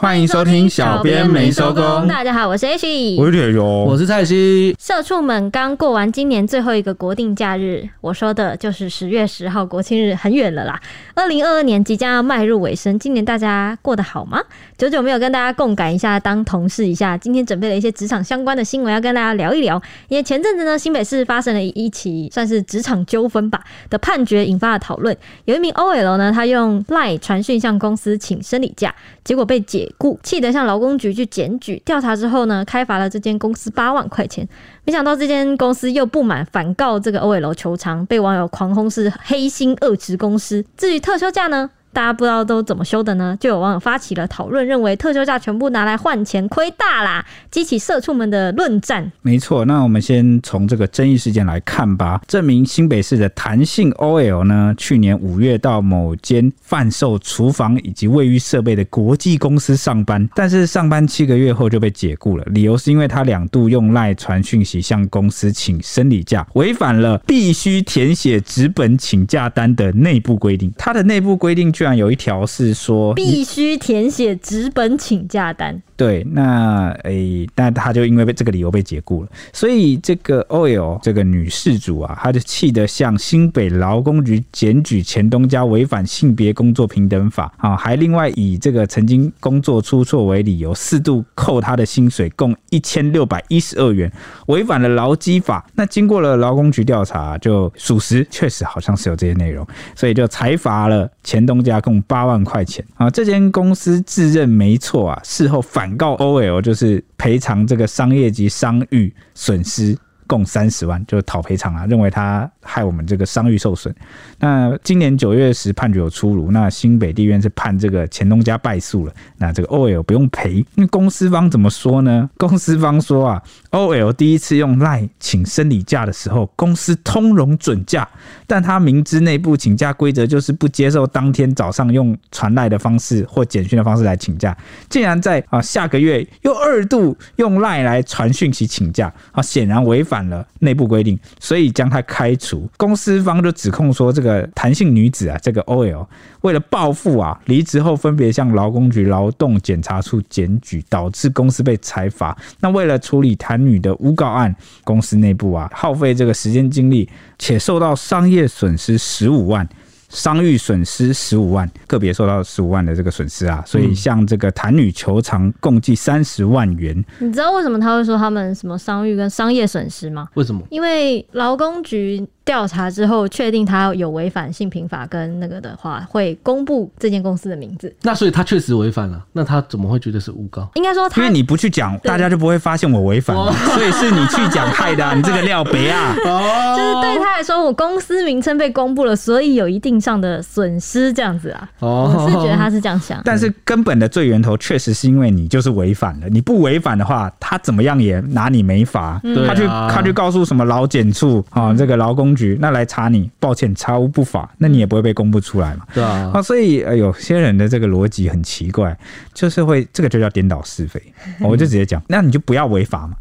欢迎收听小编没收工。大家好，我是 H，我是铁雄，我是蔡西。社畜们刚过完今年最后一个国定假日，我说的就是十月十号国庆日，很远了啦。二零二二年即将要迈入尾声，今年大家过得好吗？久久没有跟大家共感一下，当同事一下，今天准备了一些职场相关的新闻要跟大家聊一聊。因为前阵子呢，新北市发生了一起算是职场纠纷吧的判决，引发了讨论。有一名 OL 呢，他用 LINE 传讯向公司请生理假，结果被解故，气得向劳工局去检举。调查之后呢，开罚了这间公司八万块钱。没想到这间公司又不满，反告这个欧伟楼球场，被网友狂轰是黑心恶职公司。至于特休假呢？大家不知道都怎么休的呢？就有网友发起了讨论，认为特休假全部拿来换钱，亏大啦，激起社畜们的论战。没错，那我们先从这个争议事件来看吧。这名新北市的弹性 OL 呢，去年五月到某间贩售厨房以及卫浴设备的国际公司上班，但是上班七个月后就被解雇了，理由是因为他两度用赖传讯息向公司请生理假，违反了必须填写纸本请假单的内部规定。他的内部规定。居然有一条是说必须填写纸本请假单。对，那诶，那他就因为被这个理由被解雇了。所以这个 Oil 这个女事主啊，她就气得向新北劳工局检举前东家违反性别工作平等法啊，还另外以这个曾经工作出错为理由，四度扣他的薪水共一千六百一十二元，违反了劳基法。那经过了劳工局调查，就属实，确实好像是有这些内容，所以就裁罚了前东家。加共八万块钱啊！这间公司自认没错啊，事后反告 OL，就是赔偿这个商业及商誉损失。共三十万，就讨赔偿啊，认为他害我们这个商誉受损。那今年九月时判决有出炉，那新北地院是判这个钱东家败诉了，那这个 OL 不用赔。那公司方怎么说呢？公司方说啊，OL 第一次用 LINE 请生理假的时候，公司通融准假，但他明知内部请假规则就是不接受当天早上用传赖的方式或简讯的方式来请假，竟然在啊下个月又二度用 LINE 来传讯息请假啊，显然违反了内部规定，所以将他开除。公司方就指控说，这个弹性女子啊，这个 OL 为了报复啊，离职后分别向劳工局、劳动检查处检举，导致公司被裁罚。那为了处理谭女的诬告案，公司内部啊耗费这个时间精力，且受到商业损失十五万。商誉损失十五万，个别受到十五万的这个损失啊，所以向这个谭女求偿共计三十万元。你知道为什么他会说他们什么商誉跟商业损失吗？为什么？因为劳工局。调查之后确定他有违反性平法跟那个的话，会公布这间公司的名字。那所以他确实违反了，那他怎么会觉得是诬告？应该说他，因为你不去讲，大家就不会发现我违反了，所以是你去讲害的、啊，你这个料别啊！哦，就是对他来说，我公司名称被公布了，所以有一定上的损失这样子啊。哦，我是觉得他是这样想，但是根本的最源头确实是因为你就是违反了，你不违反的话，他怎么样也拿你没法。嗯、他去他去告诉什么劳检处啊，这个劳工局，那来查你。抱歉，查无不法，那你也不会被公布出来嘛？对啊，啊，所以呃，有些人的这个逻辑很奇怪，就是会这个就叫颠倒是非。我就直接讲，那你就不要违法嘛。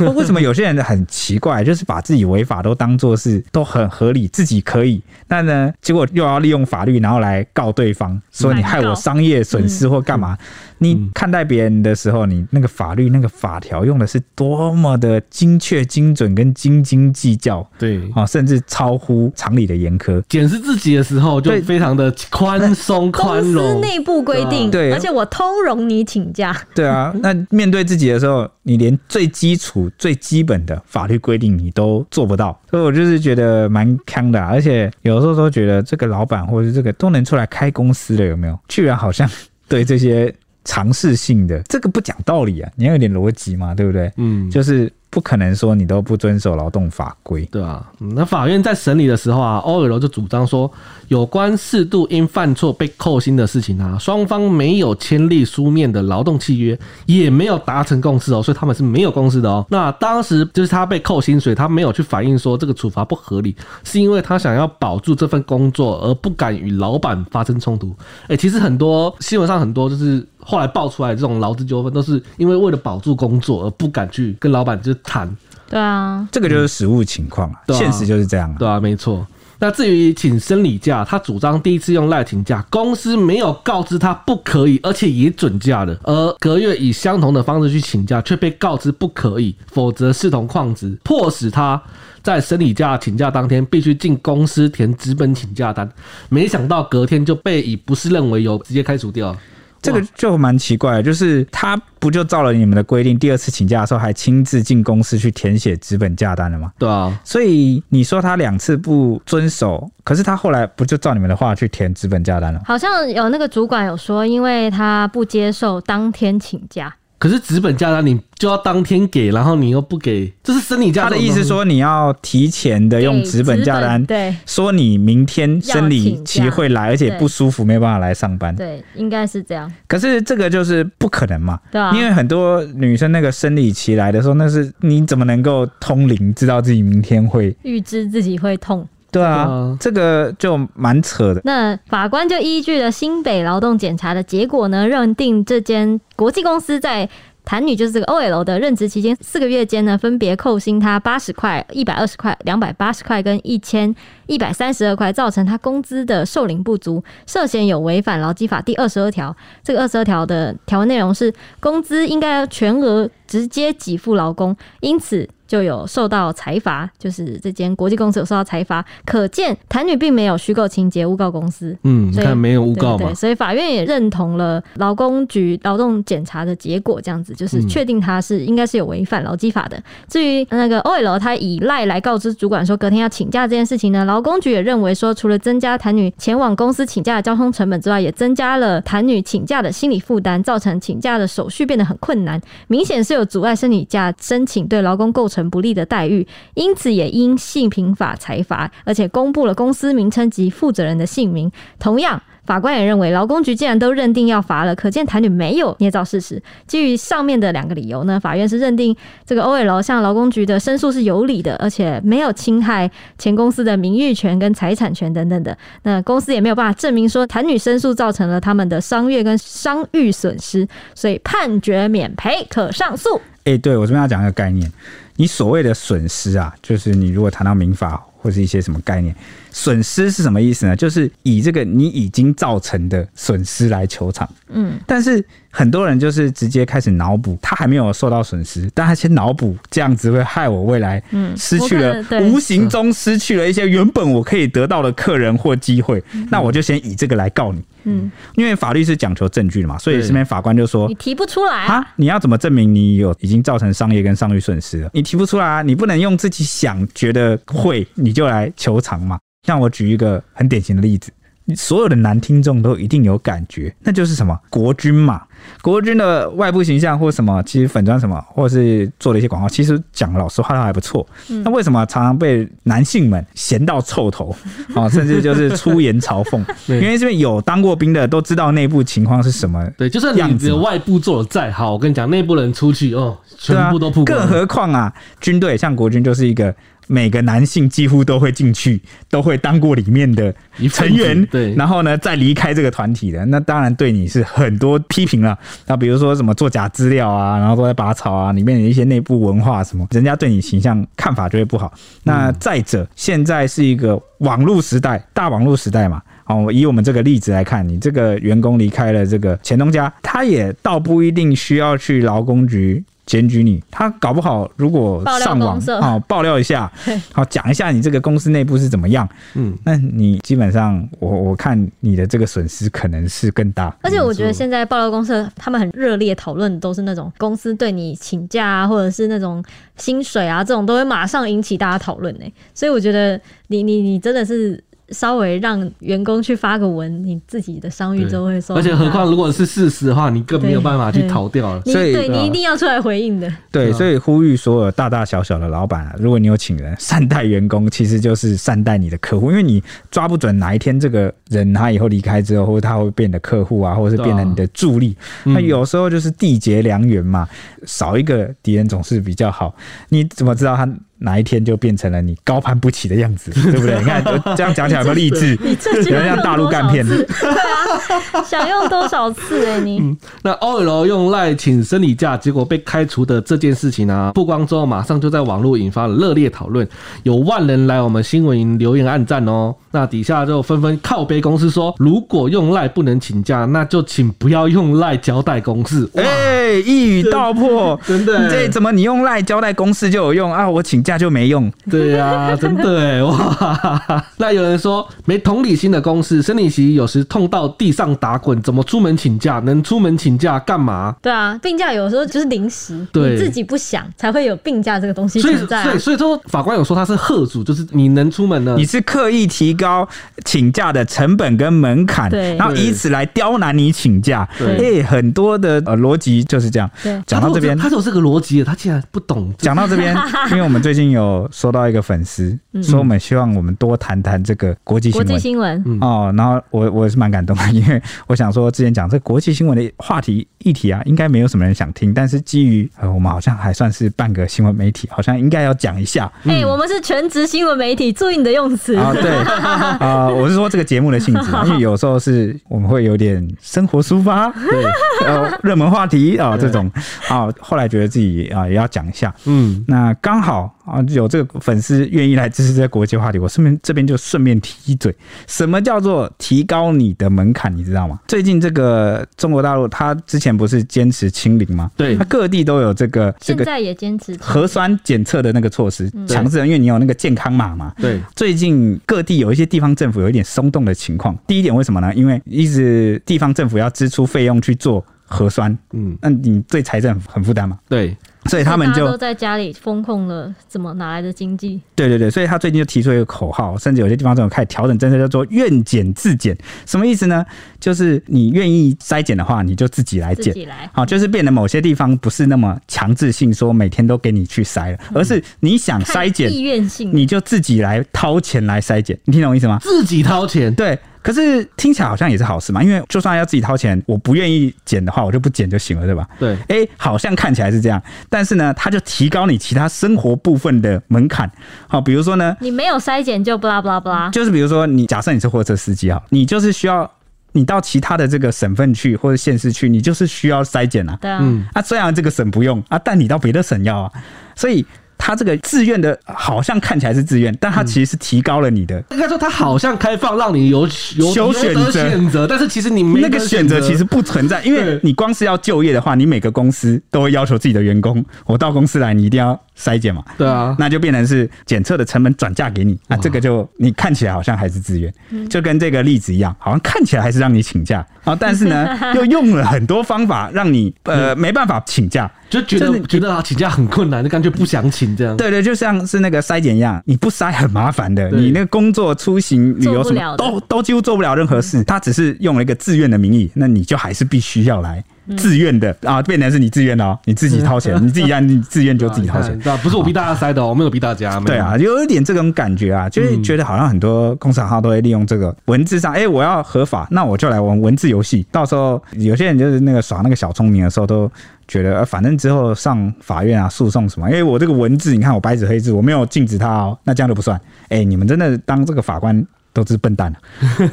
为什么有些人很奇怪，就是把自己违法都当做是都很合理，自己可以，那呢，结果又要利用法律，然后来告对方，说你害我商业损失或干嘛？你看待别人的时候，你那个法律那个法条用的是多么的精确、精准跟斤斤计较，对啊，甚至超乎常理的严苛。检视自己的时候就非常的宽松、宽容。内部规定，对，而且我通融你请假。对啊，那面对自己的时候，你连最基础。最基本的法律规定你都做不到，所以我就是觉得蛮坑的，而且有时候都觉得这个老板或者是这个都能出来开公司了，有没有？居然好像对这些常识性的这个不讲道理啊，你要有点逻辑嘛，对不对？嗯，就是。不可能说你都不遵守劳动法规，对啊。那法院在审理的时候啊欧尔罗就主张说，有关适度因犯错被扣薪的事情啊，双方没有签立书面的劳动契约，也没有达成共识哦，所以他们是没有共识的哦。那当时就是他被扣薪水，他没有去反映说这个处罚不合理，是因为他想要保住这份工作而不敢与老板发生冲突。哎，其实很多新闻上很多就是。后来爆出来这种劳资纠纷，都是因为为了保住工作而不敢去跟老板就谈。对啊，这个就是实务情况啊，现实就是这样啊。对啊，没错。那至于请生理假，他主张第一次用赖请假，公司没有告知他不可以，而且也准假了，而隔月以相同的方式去请假，却被告知不可以，否则视同旷职，迫使他在生理假请假当天必须进公司填纸本请假单，没想到隔天就被以不是认为由直接开除掉。这个就蛮奇怪的，就是他不就照了你们的规定，第二次请假的时候还亲自进公司去填写资本假单了吗？对啊，所以你说他两次不遵守，可是他后来不就照你们的话去填资本假单了？好像有那个主管有说，因为他不接受当天请假。可是纸本假单你就要当天给，然后你又不给，这是生理假。他的意思说你要提前的用纸本假单，对，说你明天生理期会来，而且不舒服，没办法来上班。对，应该是这样。可是这个就是不可能嘛，对啊，因为很多女生那个生理期来的时候，那是你怎么能够通灵，知道自己明天会预知自己会痛？对啊，这个就蛮扯的。那法官就依据了新北劳动检查的结果呢，认定这间国际公司在谭女就是这个 OL 的任职期间四个月间呢，分别扣薪她八十块、一百二十块、两百八十块跟一千一百三十二块，造成她工资的受领不足，涉嫌有违反劳基法第二十二条。这个二十二条的条文内容是，工资应该要全额直接给付劳工，因此。就有受到裁罚，就是这间国际公司有受到裁罚，可见谭女并没有虚构情节诬告公司。嗯，你看没有诬告嘛？对，所以法院也认同了劳工局劳动检查的结果，这样子就是确定他是应该是有违反劳基法的。至于那个 OL 他以赖来告知主管说隔天要请假这件事情呢，劳工局也认为说，除了增加谭女前往公司请假的交通成本之外，也增加了谭女请假的心理负担，造成请假的手续变得很困难，明显是有阻碍生理假申请，对劳工构成不利的待遇，因此也因性平法裁罚，而且公布了公司名称及负责人的姓名。同样，法官也认为，劳工局既然都认定要罚了，可见谭女没有捏造事实。基于上面的两个理由呢，法院是认定这个 OL 向劳工局的申诉是有理的，而且没有侵害前公司的名誉权跟财产权等等的。那公司也没有办法证明说谭女申诉造成了他们的商业跟商誉损失，所以判决免赔，可上诉。哎、对，我这边要讲一个概念。你所谓的损失啊，就是你如果谈到民法或是一些什么概念，损失是什么意思呢？就是以这个你已经造成的损失来求偿。嗯，但是很多人就是直接开始脑补，他还没有受到损失，但他先脑补这样子会害我未来失去了，无形中失去了一些原本我可以得到的客人或机会，那我就先以这个来告你。嗯，因为法律是讲求证据的嘛，所以这边法官就说你提不出来啊，你要怎么证明你有已经造成商业跟商誉损失了？你提不出来啊，你不能用自己想觉得会你就来求偿嘛。像我举一个很典型的例子，所有的男听众都一定有感觉，那就是什么国军嘛。国军的外部形象或什么，其实粉装什么，或者是做了一些广告，其实讲老实话都还不错。那为什么常常被男性们嫌到臭头啊？甚至就是出言嘲讽？因为这边有当过兵的都知道内部情况是什么。对，就是你的外部做的再好，我跟你讲，内部人出去哦，全部都曝光。更何况啊，军队像国军就是一个。每个男性几乎都会进去，都会当过里面的成员，对，然后呢再离开这个团体的，那当然对你是很多批评了。那比如说什么做假资料啊，然后都在拔草啊，里面的一些内部文化什么，人家对你形象看法就会不好。那再者，现在是一个网络时代，大网络时代嘛。哦，以我们这个例子来看，你这个员工离开了这个前东家，他也倒不一定需要去劳工局。检举你，他搞不好如果上网啊爆料一下，好讲一下你这个公司内部是怎么样，嗯，那你基本上我我看你的这个损失可能是更大。而且我觉得现在爆料公司他们很热烈讨论，都是那种公司对你请假啊，或者是那种薪水啊这种，都会马上引起大家讨论呢。所以我觉得你你你真的是。稍微让员工去发个文，你自己的商誉就会受。而且何况如果是事实的话，你更没有办法去逃掉了。所以对你一定要出来回应的。对，所以呼吁所有大大小小的老板啊，如果你有请人，善待员工，其实就是善待你的客户，因为你抓不准哪一天这个人他以后离开之后，或者他会变得客户啊，或者是变成你的助力。那有时候就是缔结良缘嘛，少一个敌人总是比较好。你怎么知道他？哪一天就变成了你高攀不起的样子，对不对？你看这样讲起来有没有励志？你这句话像大陆干片，对啊，想用多少次哎、欸、你？嗯、那 OL 用赖请生理假，结果被开除的这件事情啊，曝光之后马上就在网络引发了热烈讨论，有万人来我们新闻营留言暗赞哦。那底下就纷纷靠背公司说，如果用赖不能请假，那就请不要用赖交代公事。哎、欸，一语道破，真的，这怎么你用赖交代公事就有用啊？我请假就没用？对、啊，真的哎哇！那有人说没同理心的公司，生理期有时痛到地上打滚，怎么出门请假？能出门请假干嘛？对啊，病假有时候就是临时，对你自己不想才会有病假这个东西存在、啊。所以，所以说法官有说他是贺主，就是你能出门呢？你是刻意提高请假的成本跟门槛，对，然后以此来刁难你请假。对，很多的呃逻辑就是这样。对，讲到这边，他是有这个逻辑的，他竟然不懂。讲到这边，因为我们最近有收到一个粉丝、嗯、说，我们希望我们多谈谈这个国际新闻。国际新闻、嗯、哦，然后我我是蛮感动的，因为我想说之前讲这国际新闻的话题议题啊，应该没有什么人想听，但是基于呃我们好像还算是半个新闻媒体，好像应该要讲一下。哎、欸，我们是全职新闻媒体，注意你的用词啊。对 啊、呃，我是说这个节目的性质，因为有时候是我们会有点生活抒发，对，呃，热门话题啊、呃、这种啊，后来觉得自己啊、呃、也要讲一下，嗯，那刚好。啊，有这个粉丝愿意来支持这个国际话题，我顺便这边就顺便提一嘴，什么叫做提高你的门槛，你知道吗？最近这个中国大陆，他之前不是坚持清零吗？对，他各地都有这个这个，现在也坚持核酸检测的那个措施，强制，因为你有那个健康码嘛。对，最近各地有一些地方政府有一点松动的情况。第一点为什么呢？因为一直地方政府要支出费用去做核酸，嗯，那你对财政很负担嘛？对。所以他们就都在家里封控了，怎么哪来的经济？对对对，所以他最近就提出一个口号，甚至有些地方这种开始调整政策，叫做“愿检自检”。什么意思呢？就是你愿意筛检的话，你就自己来检。自己来。好，就是变得某些地方不是那么强制性，说每天都给你去筛了，而是你想筛检，意愿性，你就自己来掏钱来筛检。你听懂我意思吗？自己掏钱，对。可是听起来好像也是好事嘛，因为就算要自己掏钱，我不愿意减的话，我就不减就行了，对吧？对，哎、欸，好像看起来是这样，但是呢，它就提高你其他生活部分的门槛。好，比如说呢，你没有筛检就不拉不拉不拉，就是比如说你假设你是货车司机啊，你就是需要你到其他的这个省份去或者县市去，你就是需要筛检啊。对啊，嗯，啊，虽然这个省不用啊，但你到别的省要啊，所以。他这个自愿的，好像看起来是自愿，但他其实是提高了你的。应该说，他好像开放让你有有有选择选择，但是其实你没那个选择其实不存在，因为你光是要就业的话，你每个公司都会要求自己的员工，我到公司来，你一定要筛检嘛。对啊，那就变成是检测的成本转嫁给你，那这个就你看起来好像还是自愿，就跟这个例子一样，好像看起来还是让你请假，啊，但是呢，又用了很多方法让你呃没办法请假。就觉得觉得啊，请假很困难，就干脆不想请这样。对对，就像是那个筛检一样，你不筛很麻烦的，你那个工作、出行、旅游什么都都几乎做不了任何事。他只是用了一个自愿的名义，那你就还是必须要来。自愿的啊，变成是你自愿的哦，你自己掏钱，你自己让，你自愿就自己掏钱，不是我逼大家塞的，我没有逼大家。对啊，有一点这种感觉啊，就是觉得好像很多公司行号都会利用这个文字上，哎，我要合法，那我就来玩文字游戏。到时候有些人就是那个耍那个小聪明的时候，都觉得反正之后上法院啊，诉讼什么，因为我这个文字，你看我白纸黑字，我没有禁止他哦，那这样就不算。哎，你们真的当这个法官？都是笨蛋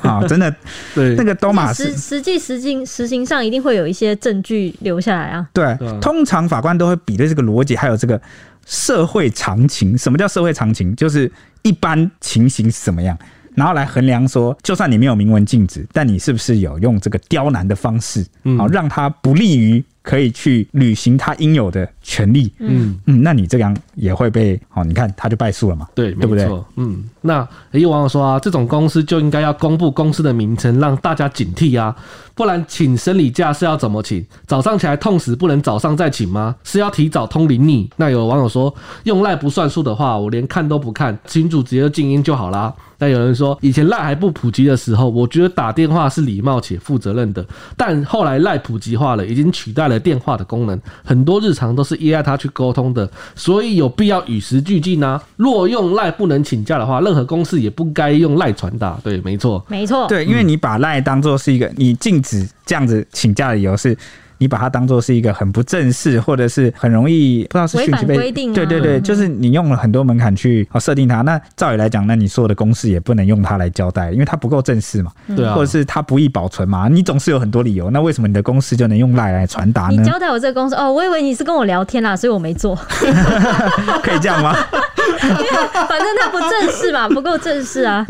啊！真的，对那个多玛斯实际实行实行上一定会有一些证据留下来啊。对，通常法官都会比对这个逻辑，还有这个社会常情。什么叫社会常情？就是一般情形是怎么样，然后来衡量说，就算你没有明文禁止，但你是不是有用这个刁难的方式，好让他不利于。可以去履行他应有的权利，嗯嗯，那你这样也会被哦，你看他就败诉了嘛，对，对不对？嗯，那也有网友说啊，这种公司就应该要公布公司的名称，让大家警惕啊，不然请生理假是要怎么请？早上起来痛死不能早上再请吗？是要提早通灵你？那有网友说，用赖不算数的话，我连看都不看，群主直接静音就好啦。但有人说，以前赖还不普及的时候，我觉得打电话是礼貌且负责任的，但后来赖普及化了，已经取代了。电话的功能，很多日常都是依赖它去沟通的，所以有必要与时俱进呢。若用赖不能请假的话，任何公司也不该用赖传达。对，没错，没错。对，因为你把赖当做是一个你禁止这样子请假的理由是。你把它当做是一个很不正式，或者是很容易不知道是讯息被违反规定啊对对对，就是你用了很多门槛去啊设定它。那照理来讲，那你所有的公式也不能用它来交代，因为它不够正式嘛，对啊，或者是它不易保存嘛。你总是有很多理由。那为什么你的公式就能用赖来传达呢？你交代我这个公式哦，我以为你是跟我聊天啦，所以我没做。可以这样吗？反正它不正式嘛，不够正式啊。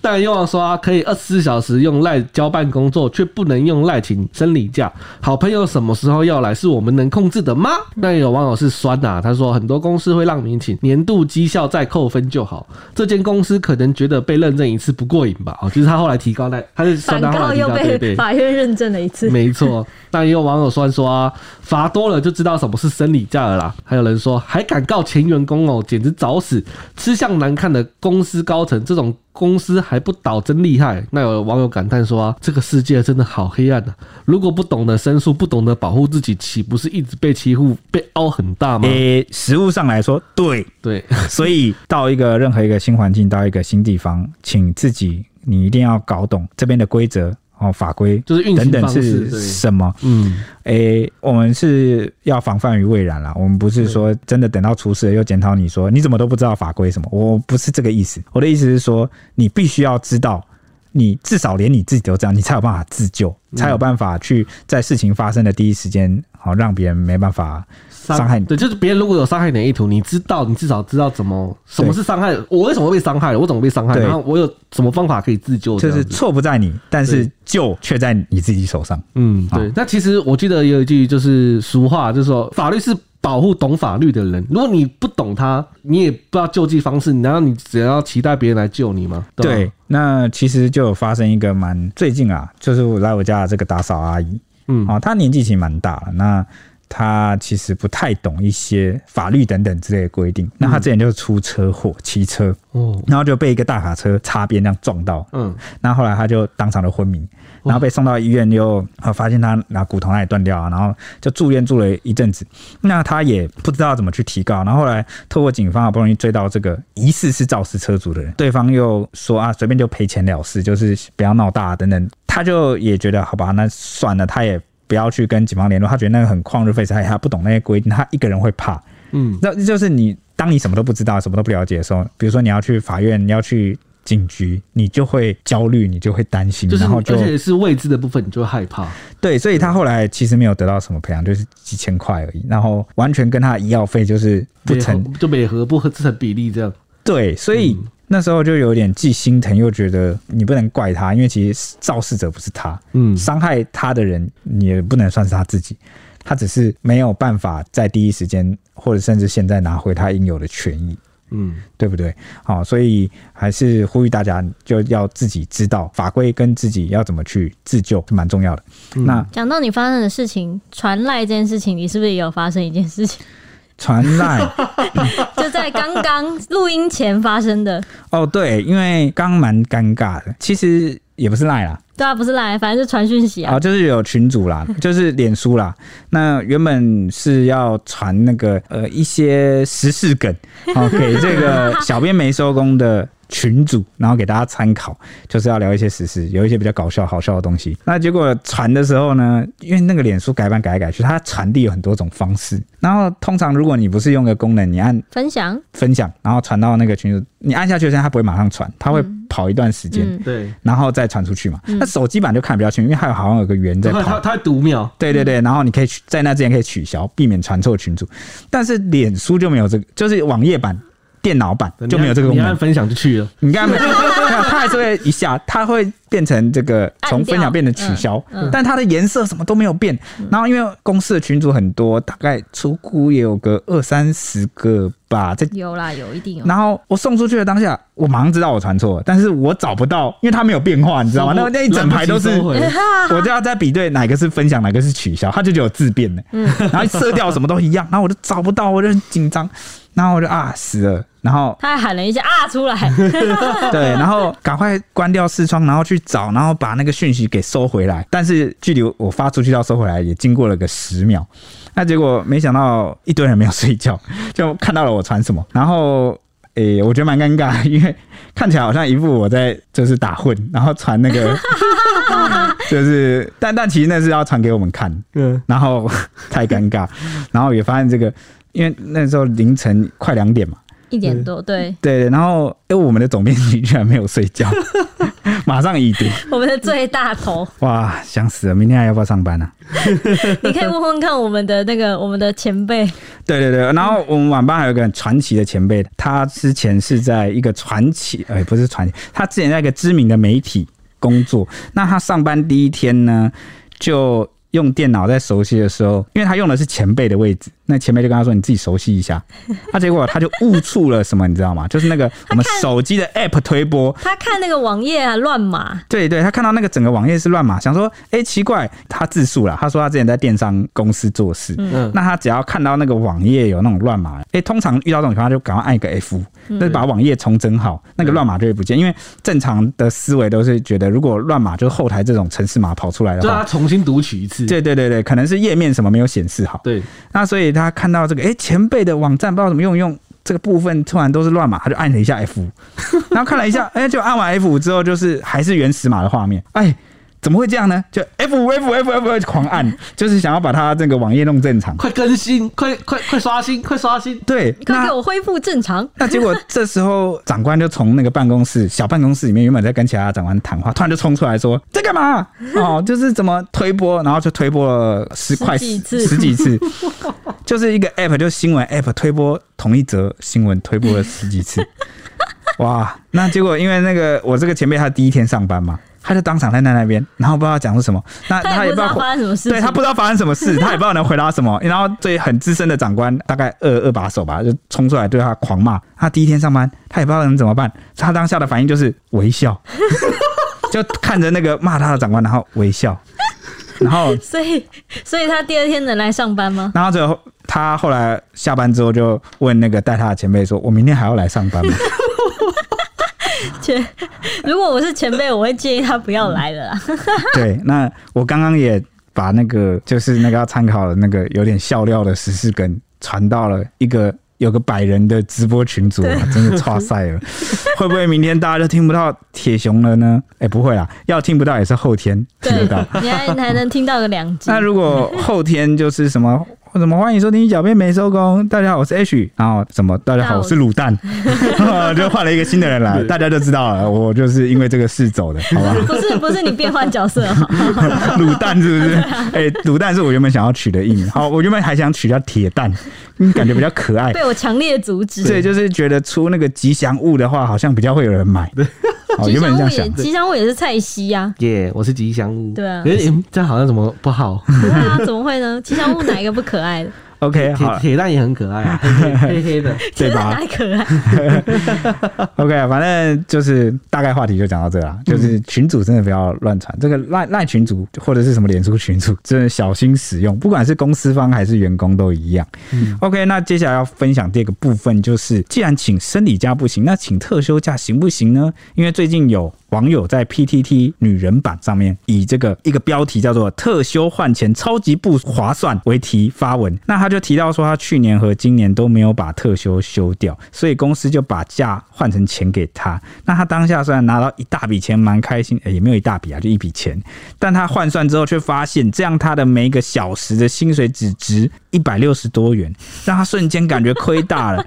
但又要说啊，可以二十四小时用赖交办工作，却不能用赖请生理假。好朋友什么时候要来，是我们能控制的吗？那有网友是酸呐、啊，他说很多公司会让民请年度绩效再扣分就好。这间公司可能觉得被认证一次不过瘾吧？哦，就是他后来提高那，他是酸他后来提高，反告又被法院认证了一次。没错。那也有网友酸说啊，罚多了就知道什么是生理假了啦。还有人说还敢告前员工哦，简直找死！吃相难看的公司高层，这种公司还不倒真厉害。那有网友感叹说啊，这个世界真的好黑暗啊！如果不懂得申诉，不懂得保护自己，岂不是一直被欺负，被凹很大吗？诶、欸，实物上来说，对对，所以到一个任何一个新环境，到一个新地方，请自己你一定要搞懂这边的规则。哦，法规就是运行等等是什么？嗯，诶、欸，我们是要防范于未然啦。我们不是说真的等到出事了又检讨你说你怎么都不知道法规什么？我不是这个意思。我的意思是说，你必须要知道，你至少连你自己都这样，你才有办法自救，才有办法去在事情发生的第一时间，好让别人没办法。伤害你，对，就是别人如果有伤害你的意图，你知道，你至少知道怎么什么是伤害。我为什么会被伤害？我怎么被伤害？然后我有什么方法可以自救？就是错不在你，但是救却在你自己手上。嗯，对。那其实我记得有一句就是俗话，就是说法律是保护懂法律的人。如果你不懂他，你也不知道救济方式，难道你只要期待别人来救你吗？对，对。那其实就有发生一个蛮最近啊，就是我来我家的这个打扫阿姨，嗯，啊，她年纪其实蛮大了，那。他其实不太懂一些法律等等之类的规定。那他之前就出车祸，骑车，哦，然后就被一个大卡车擦边这样撞到，嗯，那后后来他就当场的昏迷，然后被送到医院，又发现他拿骨头那里断掉啊，然后就住院住了一阵子。那他也不知道怎么去提告，然后后来透过警方好不容易追到这个疑似是肇事车主的人，对方又说啊，随便就赔钱了事，就是不要闹大啊等等。他就也觉得好吧，那算了，他也。不要去跟警方联络，他觉得那个很旷日费时，他不懂那些规定，他一个人会怕。嗯，那就是你，当你什么都不知道、什么都不了解的时候，比如说你要去法院，你要去警局，你就会焦虑，你就会担心，就是、然后就而且是未知的部分，你就会害怕。对，所以他后来其实没有得到什么赔偿，就是几千块而已，然后完全跟他的医药费就是不成，就每盒不合成比例这样。对，所以。嗯那时候就有点既心疼又觉得你不能怪他，因为其实肇事者不是他，嗯，伤害他的人你也不能算是他自己，他只是没有办法在第一时间或者甚至现在拿回他应有的权益，嗯，对不对？好，所以还是呼吁大家就要自己知道法规跟自己要怎么去自救是蛮重要的。嗯、那讲到你发生的事情，传赖这件事情，你是不是也有发生一件事情？传赖。就在刚刚录音前发生的。哦，对，因为刚蛮尴尬的，其实也不是赖啦，对啊，不是赖，反正是传讯息啊，哦，就是有群主啦，就是脸书啦，那原本是要传那个呃一些时事梗，哦，给这个小编没收工的。群组，然后给大家参考，就是要聊一些时事，有一些比较搞笑、好笑的东西。那结果传的时候呢，因为那个脸书改版改来改去，它传递有很多种方式。然后通常如果你不是用个功能，你按分享分享，然后传到那个群组，你按下去的时候，它不会马上传，它会跑一段时间，对、嗯，然后再传出去嘛。那、嗯、手机版就看比较清，因为它好像有个圆在跑，它它读秒，对对对。然后你可以在那之前可以取消，避免传错群组。但是脸书就没有这个，就是网页版。电脑版就没有这个功能，你按分享就去了。你看，它还是会一下，它会变成这个从分享变成取消，嗯嗯、但它的颜色什么都没有变。然后因为公司的群组很多，大概出估也有个二三十个吧。这有啦，有一定有。然后我送出去的当下，我马上知道我传错了，但是我找不到，因为它没有变化，你知道吗？那那一整排都是，我就要在比对哪个是分享，哪个是取消，它就只有自变了。嗯，然后色调什么都一样，然后我就找不到，我就很紧张。然后我就啊死了，然后他还喊了一下啊出来，对，然后赶快关掉视窗，然后去找，然后把那个讯息给收回来。但是距离我发出去到收回来也经过了个十秒，那结果没想到一堆人没有睡觉，就看到了我传什么，然后。诶、诶，我觉得蛮尴尬，因为看起来好像一副我在就是打混，然后传那个，就是，但但其实那是要传给我们看，嗯，然后太尴尬，然后也发现这个，因为那时候凌晨快两点嘛。一点多，对对，然后因为我们的总编辑居然没有睡觉，马上已读。我们的最大头，哇，想死了！明天还要不要上班呢、啊？你可以问问看我们的那个我们的前辈。对对对，然后我们晚班还有一个很传奇的前辈，他之前是在一个传奇，哎，不是传奇，他之前在一个知名的媒体工作。那他上班第一天呢，就用电脑在熟悉的时候，因为他用的是前辈的位置。那前辈就跟他说：“你自己熟悉一下。”他结果他就误触了什么，你知道吗？就是那个我们手机的 App 推播，他看那个网页啊乱码。对对，他看到那个整个网页是乱码，想说：“哎、欸，奇怪。”他自述了，他说他之前在电商公司做事。嗯，那他只要看到那个网页有那种乱码，哎、欸，通常遇到这种情况就赶快按一个 F，那就把网页重整好，那个乱码就会不见。因为正常的思维都是觉得，如果乱码就是后台这种城市码跑出来的话，就他重新读取一次。对对对对，可能是页面什么没有显示好。对，那所以他。他看到这个，哎、前辈的网站不知道怎么用，用这个部分突然都是乱码，他就按了一下 F，然后看了一下，哎、就按完 F 之后，就是还是原始码的画面，哎、怎么会这样呢？就 F F F F 狂按，就是想要把它这个网页弄正常。快更新，快快快刷新，快刷新。对，快给我恢复正常。那结果 这时候长官就从那个办公室小办公室里面，原本在跟其他长官谈话，突然就冲出来说：“在干嘛？” 哦，就是怎么推播，然后就推播了十快十几次，十几次，就是一个 App 就新闻 App 推播同一则新闻，推播了十几次。哇，那结果因为那个我这个前辈他第一天上班嘛。他就当场站在那边，然后不知道讲是什么，那他也不知道发生什么事，对，他不知道发生什么事，他也不知道能回答什么。然后最很资深的长官，大概二二把手吧，就冲出来对他狂骂。他第一天上班，他也不知道能怎么办，他当下的反应就是微笑，就看着那个骂他的长官，然后微笑，然后 所以所以他第二天能来上班吗？然后最后他后来下班之后就问那个带他的前辈说：“我明天还要来上班吗？” 前，如果我是前辈，我会建议他不要来了啦。对，那我刚刚也把那个就是那个要参考的那个有点笑料的十四梗传到了一个有个百人的直播群组啊，真的差赛了。会不会明天大家都听不到铁熊了呢？哎、欸，不会啦，要听不到也是后天听得到，你还还能听到个两集。那如果后天就是什么？我怎么欢迎收听小编没收工？大家好，我是 H，然后什么？大家好，我是卤蛋，就换了一个新的人来，大家就知道了，我就是因为这个事走的，好吧？不是不是，你变换角色，卤蛋是不是？哎、欸，卤蛋是我原本想要取的艺名，好，我原本还想取叫铁蛋，嗯，感觉比较可爱，被我强烈阻止。对，就是觉得出那个吉祥物的话，好像比较会有人买。哦，原本这样想，吉祥物也是蔡西呀。耶，我是吉祥物。对啊，诶，这样好像怎么不好？对啊，怎么会呢？吉祥物哪一个不可爱的？OK，铁铁蛋也很可爱啊，黑黑的，对吧？太可爱。OK，反正就是大概话题就讲到这了，就是群主真的不要乱传，这个赖赖群主或者是什么脸书群主，真的小心使用，不管是公司方还是员工都一样。OK，那接下来要分享第二个部分，就是既然请生理假不行，那请特休假行不行呢？因为最近有。网友在 PTT 女人版上面以这个一个标题叫做“特休换钱超级不划算”为题发文，那他就提到说，他去年和今年都没有把特休休掉，所以公司就把假换成钱给他。那他当下虽然拿到一大笔钱，蛮开心，欸，也没有一大笔啊，就一笔钱，但他换算之后却发现，这样他的每一个小时的薪水只值一百六十多元，让他瞬间感觉亏大了。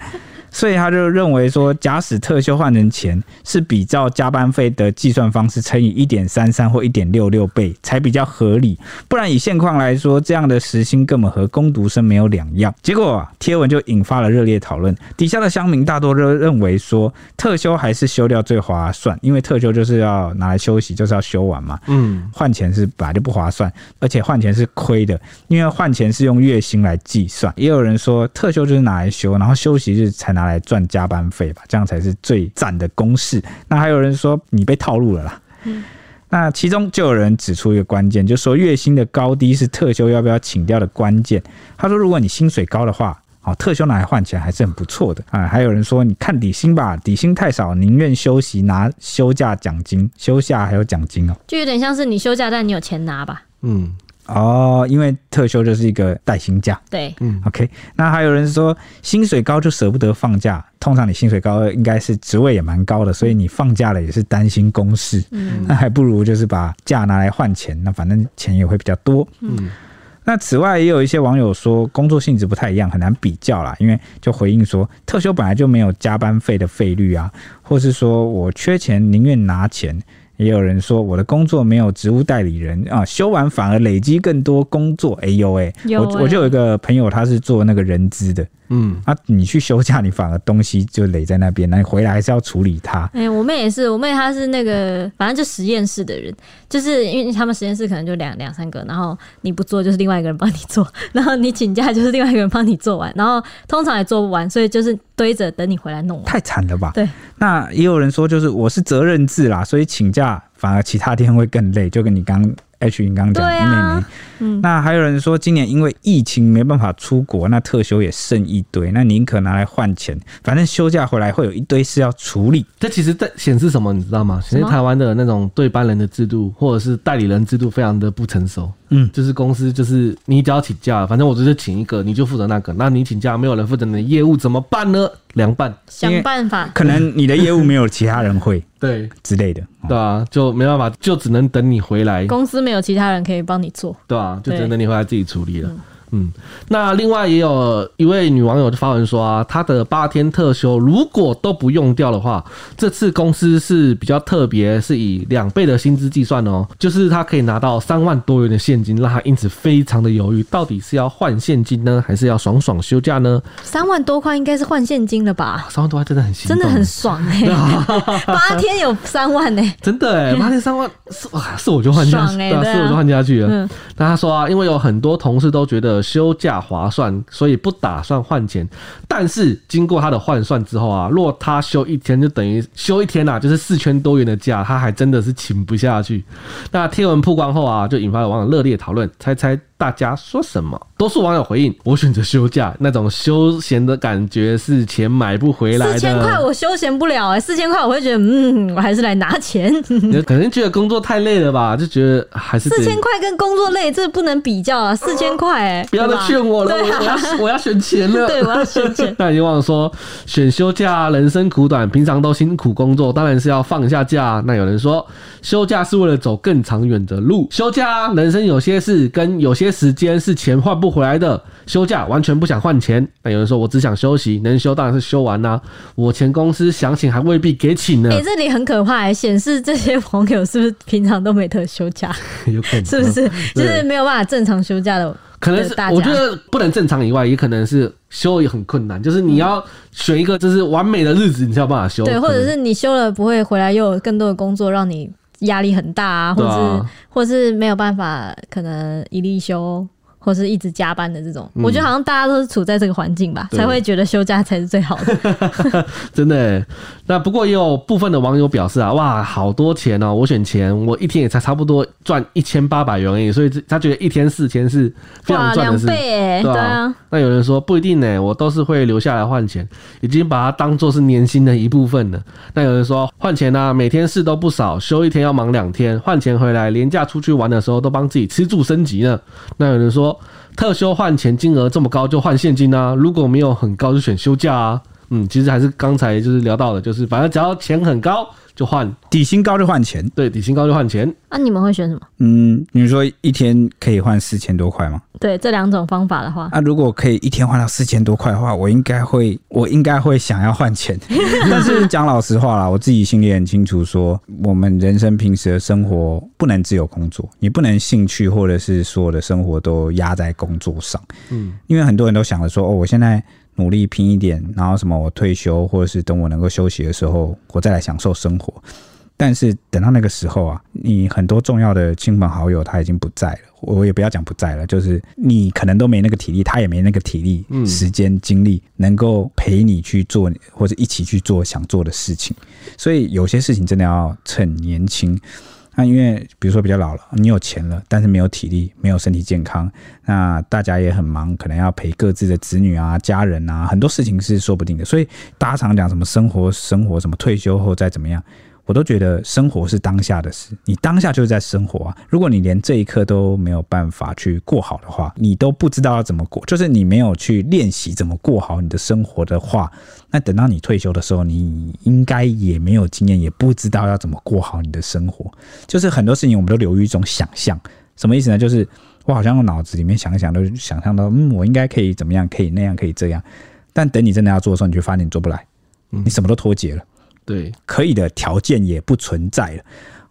所以他就认为说，假使特休换成钱，是比照加班费的计算方式乘以一点三三或一点六六倍才比较合理。不然以现况来说，这样的时薪根本和工读生没有两样。结果啊，贴文就引发了热烈讨论。底下的乡民大多都认为说，特休还是休掉最划算，因为特休就是要拿来休息，就是要休完嘛。嗯，换钱是本来就不划算，而且换钱是亏的，因为换钱是用月薪来计算。也有人说，特休就是拿来休，然后休息日才拿。来赚加班费吧，这样才是最赞的公式。那还有人说你被套路了啦。嗯，那其中就有人指出一个关键，就说月薪的高低是特休要不要请掉的关键。他说，如果你薪水高的话，哦，特休拿来换钱还是很不错的啊。还有人说，你看底薪吧，底薪太少，宁愿休息拿休假奖金，休假还有奖金哦，就有点像是你休假，但你有钱拿吧？嗯。哦，因为特休就是一个带薪假。对，嗯，OK，那还有人说薪水高就舍不得放假，通常你薪水高应该是职位也蛮高的，所以你放假了也是担心公事，嗯那还不如就是把假拿来换钱，那反正钱也会比较多。嗯，那此外也有一些网友说工作性质不太一样，很难比较啦，因为就回应说特休本来就没有加班费的费率啊，或是说我缺钱宁愿拿钱。也有人说我的工作没有职务代理人啊，休完反而累积更多工作。哎呦哎，欸我我就有一个朋友，他是做那个人资的，嗯，啊，你去休假，你反而东西就累在那边，那你回来还是要处理它。哎、我妹也是，我妹她是那个，反正就实验室的人，就是因为他们实验室可能就两两三个，然后你不做就是另外一个人帮你做，然后你请假就是另外一个人帮你做完，然后通常也做不完，所以就是堆着等你回来弄完。太惨了吧？对。那也有人说，就是我是责任制啦，所以请假反而其他天会更累，就跟你刚 H 你刚刚讲对的妹妹。那还有人说，今年因为疫情没办法出国，那特休也剩一堆，那宁可拿来换钱，反正休假回来会有一堆事要处理。这其实在显示什么，你知道吗？显示台湾的那种对班人的制度，或者是代理人制度，非常的不成熟。嗯就是公司就是你只要请假，反正我就是请一个，你就负责那个。那你请假，没有人负责你的业务怎么办呢？凉拌。想办法。可能你的业务没有其他人会 对之类的。对啊，就没办法，就只能等你回来，公司没有其他人可以帮你做，对啊，就只能等你回来自己处理了。嗯嗯，那另外也有一位女网友就发文说啊，她的八天特休如果都不用掉的话，这次公司是比较特别，是以两倍的薪资计算哦，就是她可以拿到三万多元的现金，让她因此非常的犹豫，到底是要换现金呢，还是要爽爽休假呢？三万多块应该是换现金了吧？三万多块真的很心，真的很爽哎、八天有三万哎、真的哎，八天三万是哇，是我就换下去，对啊，爽欸对啊是我就换下去了。嗯那他说啊，因为有很多同事都觉得休假划算，所以不打算换钱。但是经过他的换算之后啊，若他休一天，就等于休一天啊，就是四千多元的假，他还真的是请不下去。那贴文曝光后啊，就引发了网友热烈讨论，猜猜大家说什么？多数网友回应：我选择休假，那种休闲的感觉是钱买不回来的。四千块我休闲不了哎、四千块我会觉得嗯，我还是来拿钱。你 可能觉得工作太累了吧，就觉得还是得四千块跟工作累，这不能比较啊！四千块哎，不要再劝我了，我我要我要选钱了。对，我要选钱。那有网友说，选休假，人生苦短，平常都辛苦工作，当然是要放下假。那有人说，休假是为了走更长远的路。休假，人生有些事跟有些时间是钱换不回来的。休假完全不想换钱。那有人说，我只想休息，能休当然是休完啦、啊。我前公司想请还未必给请呢。哎、这里很可怕、欸，显示这些网友是不是平常都没得休假？有可能是不是？就是没有办法正常休假的。可能是大家我觉得不能正常以外，也可能是休也很困难。就是你要选一个就是完美的日子，你才有办法休。对，或者是你休了不会回来，又有更多的工作让你压力很大啊，或者是、啊、或者是没有办法，可能一例休。或是一直加班的这种，嗯、我觉得好像大家都是处在这个环境吧，才会觉得休假才是最好的。真的，那不过也有部分的网友表示啊，哇，好多钱哦！我选钱，我一天也才差不多赚一千八百元而已，所以他觉得一天四千是非常赚的事。两倍哎，对啊。那有人说不一定呢，我都是会留下来换钱，已经把它当做是年薪的一部分了。那有人说换钱啊，每天事都不少，休一天要忙两天，换钱回来，廉价出去玩的时候都帮自己吃住升级呢。那有人说。特休换钱金额这么高就换现金啊？如果没有很高就选休假啊？嗯，其实还是刚才就是聊到的，就是反正只要钱很高就换，底薪高就换钱。对，底薪高就换钱。那、啊、你们会选什么？嗯，你说一天可以换四千多块吗？对，这两种方法的话，那、啊、如果可以一天换到四千多块的话，我应该会，我应该会想要换钱。但是讲老实话啦，我自己心里很清楚，说我们人生平时的生活不能只有工作，你不能兴趣或者是所有的生活都压在工作上。嗯，因为很多人都想着说，哦，我现在努力拼一点，然后什么我退休，或者是等我能够休息的时候，我再来享受生活。但是等到那个时候啊，你很多重要的亲朋好友他已经不在了，我也不要讲不在了，就是你可能都没那个体力，他也没那个体力、时间、精力能够陪你去做或者一起去做想做的事情。所以有些事情真的要趁年轻。那因为比如说比较老了，你有钱了，但是没有体力，没有身体健康，那大家也很忙，可能要陪各自的子女啊、家人啊，很多事情是说不定的。所以大家常讲什么生活、生活什么退休后再怎么样。我都觉得生活是当下的事，你当下就是在生活啊。如果你连这一刻都没有办法去过好的话，你都不知道要怎么过，就是你没有去练习怎么过好你的生活的话，那等到你退休的时候，你应该也没有经验，也不知道要怎么过好你的生活。就是很多事情我们都留于一种想象，什么意思呢？就是我好像用脑子里面想一想，都想象到，嗯，我应该可以怎么样，可以那样，可以这样。但等你真的要做的时候，你就发现你做不来，你什么都脱节了。对，可以的条件也不存在了。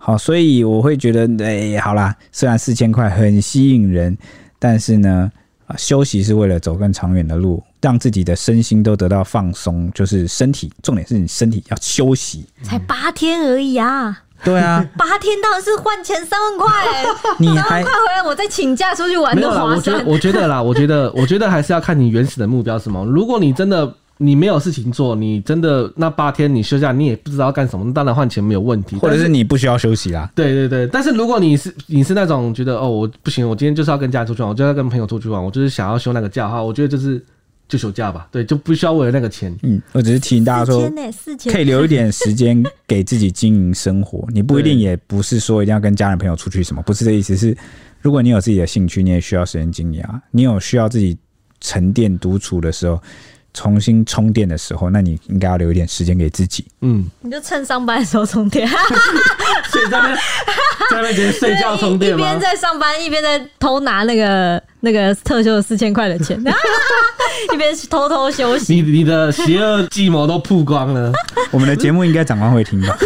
好，所以我会觉得，哎，好啦，虽然四千块很吸引人，但是呢，啊，休息是为了走更长远的路，让自己的身心都得到放松。就是身体，重点是你身体要休息。才八天而已啊！对啊，八天当然是换钱三万块，你还三万块回来，我再请假出去玩都划算。我觉得，我觉得啦，我觉得，我觉得还是要看你原始的目标是什么。如果你真的。你没有事情做，你真的那八天你休假，你也不知道干什么，当然换钱没有问题，或者是你不需要休息啦。对对对，但是如果你是你是那种觉得哦，我不行，我今天就是要跟家人出去玩，我就要跟朋友出去玩，我就是想要休那个假的话，我觉得就是就休假吧，对，就不需要为了那个钱。嗯，我只是提醒大家说，可以留一点时间给自己经营生活，你不一定也不是说一定要跟家人朋友出去什么，不是这意思，是如果你有自己的兴趣，你也需要时间经营啊，你有需要自己沉淀独处的时候。重新充电的时候，那你应该要留一点时间给自己。嗯，你就趁上班的时候充电，所以在那在那边睡觉充电吗？一边在上班，一边在偷拿那个那个特休的四千块的钱，一边偷偷休息。你你的邪恶计谋都曝光了，我们的节目应该长官会听到。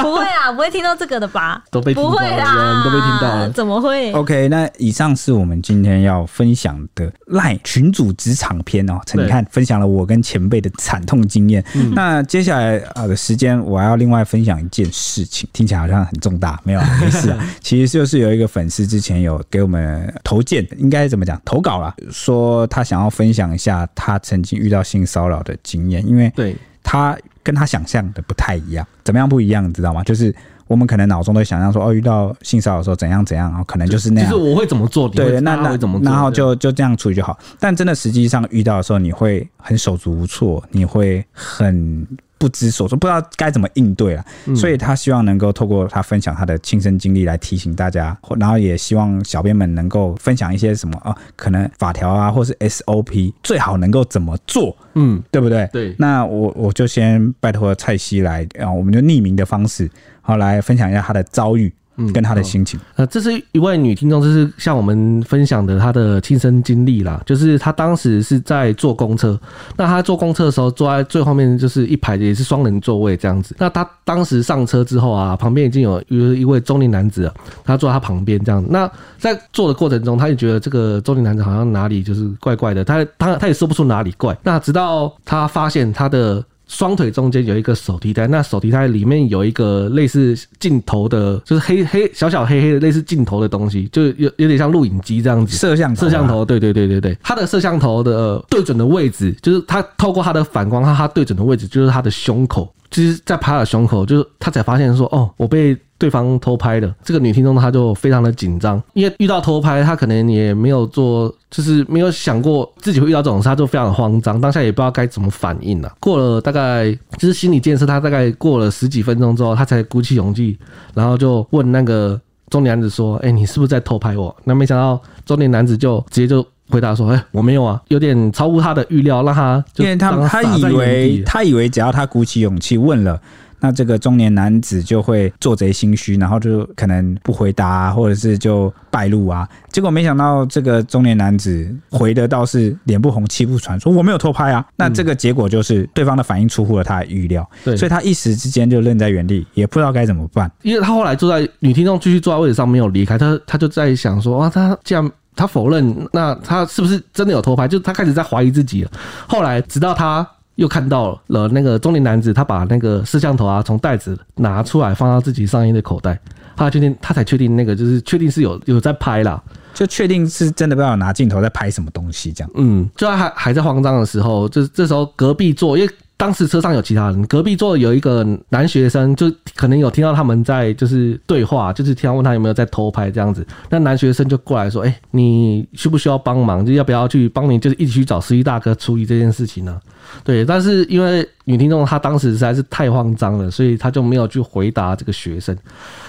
不会啊，不会听到这个的吧？都被听到了，不会啦，都被听到了，怎么会？OK，那以上是我们今天要分享的赖群主职场篇哦。你看，分享了我跟前辈的惨痛经验。那接下来啊的时间，我要另外分享一件事情，听起来好像很重大，没有，没事啊。其实就是有一个粉丝之前有给我们投件，应该怎么讲？投稿啦，说他想要分享一下他曾经遇到性骚扰的经验，因为对他。跟他想象的不太一样，怎么样不一样？你知道吗？就是我们可能脑中都想象说，哦，遇到性骚扰的时候怎样怎样，然后可能就是那样。就是我会怎么做？对，那那怎么做？然后就就这样处理就好。但真的实际上遇到的时候，你会很手足无措，你会很。不知所措，不知道该怎么应对了，所以他希望能够透过他分享他的亲身经历来提醒大家，然后也希望小编们能够分享一些什么啊，可能法条啊，或是 SOP 最好能够怎么做，嗯，对不对？对，那我我就先拜托蔡西来啊，我们就匿名的方式，好来分享一下他的遭遇。跟他的心情，呃，这是一位女听众，就是向我们分享的她的亲身经历啦。就是她当时是在坐公车，那她坐公车的时候坐在最后面，就是一排也是双人座位这样子。那她当时上车之后啊，旁边已经有有一位中年男子，他坐在她旁边这样。那在坐的过程中，她也觉得这个中年男子好像哪里就是怪怪的，她她她也说不出哪里怪。那直到她发现她的。双腿中间有一个手提袋，那手提袋里面有一个类似镜头的，就是黑黑小小黑黑的类似镜头的东西，就有有点像录影机这样子。摄像头，摄像头，对对对对对，它的摄像头的对准的位置，就是它透过它的反光，它它对准的位置就是它的胸口。其实，在拍他的胸口，就是他才发现说，哦，我被对方偷拍的。这个女听众她就非常的紧张，因为遇到偷拍，她可能也没有做，就是没有想过自己会遇到这种事，她就非常的慌张，当下也不知道该怎么反应了。过了大概就是心理建设，她大概过了十几分钟之后，她才鼓起勇气，然后就问那个中年男子说：“哎，你是不是在偷拍我？”那没想到中年男子就直接就。回答说：“哎、欸，我没有啊，有点超乎他的预料，让他就因为他他以为他以为只要他鼓起勇气问了，那这个中年男子就会做贼心虚，然后就可能不回答、啊，或者是就败露啊。结果没想到这个中年男子回的倒是脸不红气不喘，说我没有偷拍啊。那这个结果就是对方的反应出乎了他的预料，对，所以他一时之间就愣在原地，也不知道该怎么办。因为他后来坐在女听众继续坐在位置上没有离开，他他就在想说啊，他既然。”他否认，那他是不是真的有偷拍？就他开始在怀疑自己了。后来，直到他又看到了那个中年男子，他把那个摄像头啊从袋子拿出来，放到自己上衣的口袋，他确定，他才确定那个就是确定是有有在拍啦，就确定是真的不知道拿镜头在拍什么东西这样。嗯，就他还还在慌张的时候，就这时候隔壁座因为。当时车上有其他人，隔壁座有一个男学生，就可能有听到他们在就是对话，就是听到问他有没有在偷拍这样子。那男学生就过来说：“哎、你需不需要帮忙？就要不要去帮你，就是一起去找司机大哥处理这件事情呢？”对，但是因为女听众她当时实在是太慌张了，所以她就没有去回答这个学生。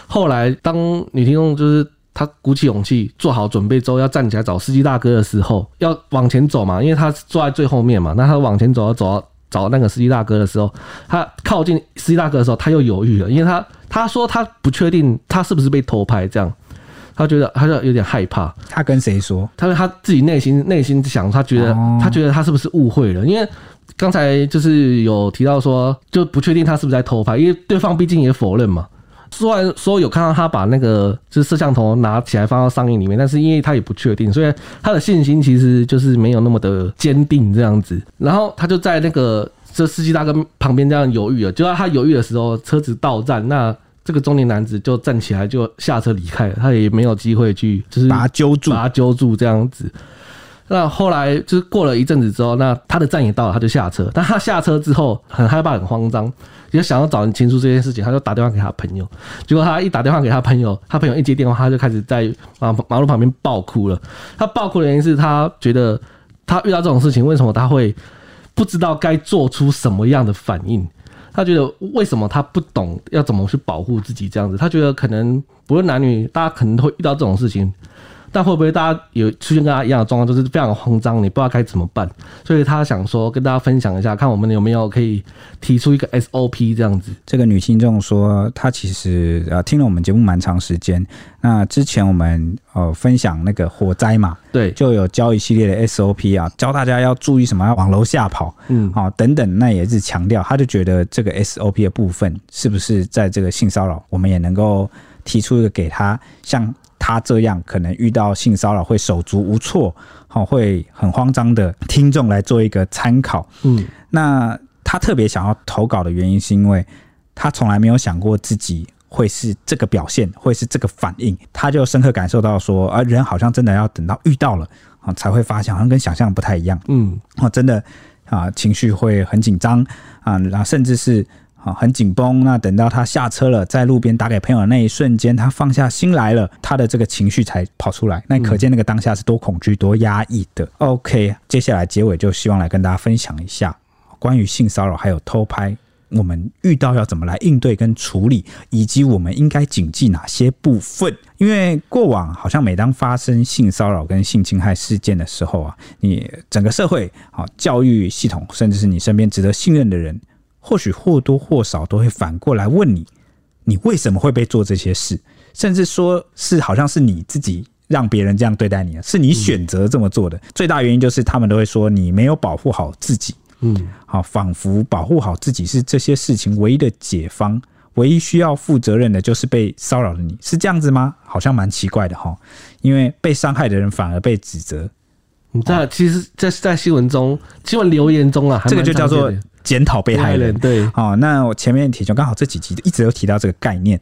后来当女听众就是。她鼓起勇气，做好准备之后，要站起来找司机大哥的时候，要往前走嘛，因为她坐在最后面嘛。那她往前走，要走到找那个司机大哥的时候，他靠近司机大哥的时候，他又犹豫了，因为他他说他不确定他是不是被偷拍，这样他觉得他就有点害怕。他跟谁说？他说他自己内心内心想，他觉得他觉得他是不是误会了？因为刚才就是有提到说，就不确定他是不是在偷拍，因为对方毕竟也否认嘛。虽然说有看到他把那个就是摄像头拿起来放到上映里面，但是因为他也不确定，所以他的信心其实就是没有那么的坚定这样子。然后他就在那个这司机大哥旁边这样犹豫了。就在他犹豫的时候，车子到站，那这个中年男子就站起来就下车离开了，他也没有机会去就是把他揪住，把他揪住这样子。那后来就是过了一阵子之后，那他的站也到了，他就下车。但他下车之后很害怕、很慌张，也想要找人倾诉这件事情，他就打电话给他朋友。结果他一打电话给他朋友，他朋友一接电话，他就开始在马马路旁边爆哭了。他爆哭的原因是他觉得他遇到这种事情，为什么他会不知道该做出什么样的反应？他觉得为什么他不懂要怎么去保护自己这样子？他觉得可能不论男女，大家可能都会遇到这种事情。但会不会大家有出现跟他一样的状况，就是非常慌张，你不知道该怎么办？所以他想说跟大家分享一下，看我们有没有可以提出一个 SOP 这样子。这个女听众说，她其实呃听了我们节目蛮长时间。那之前我们呃分享那个火灾嘛，对，就有教一系列的 SOP 啊，教大家要注意什么，要往楼下跑，嗯，好等等，那也是强调，他就觉得这个 SOP 的部分是不是在这个性骚扰，我们也能够提出一个给他像。他这样可能遇到性骚扰会手足无措，好，会很慌张的听众来做一个参考。嗯，那他特别想要投稿的原因，是因为他从来没有想过自己会是这个表现，会是这个反应。他就深刻感受到说，啊，人好像真的要等到遇到了啊，才会发现好像跟想象不太一样。嗯，哦，真的啊，情绪会很紧张啊，然后甚至是。啊，很紧绷。那等到他下车了，在路边打给朋友的那一瞬间，他放下心来了，他的这个情绪才跑出来。那可见那个当下是多恐惧、多压抑的。OK，接下来结尾就希望来跟大家分享一下关于性骚扰还有偷拍，我们遇到要怎么来应对跟处理，以及我们应该谨记哪些部分。因为过往好像每当发生性骚扰跟性侵害事件的时候啊，你整个社会啊、教育系统，甚至是你身边值得信任的人。或许或多或少都会反过来问你，你为什么会被做这些事？甚至说是好像是你自己让别人这样对待你，是你选择这么做的。最大原因就是他们都会说你没有保护好自己。嗯，好，仿佛保护好自己是这些事情唯一的解方，唯一需要负责任的就是被骚扰的你，是这样子吗？好像蛮奇怪的哈，因为被伤害的人反而被指责。你知道其实，在在新闻中，新闻留言中啊，这个就叫做。检讨被害人，对，好，那我前面提就刚好这几集一直都提到这个概念，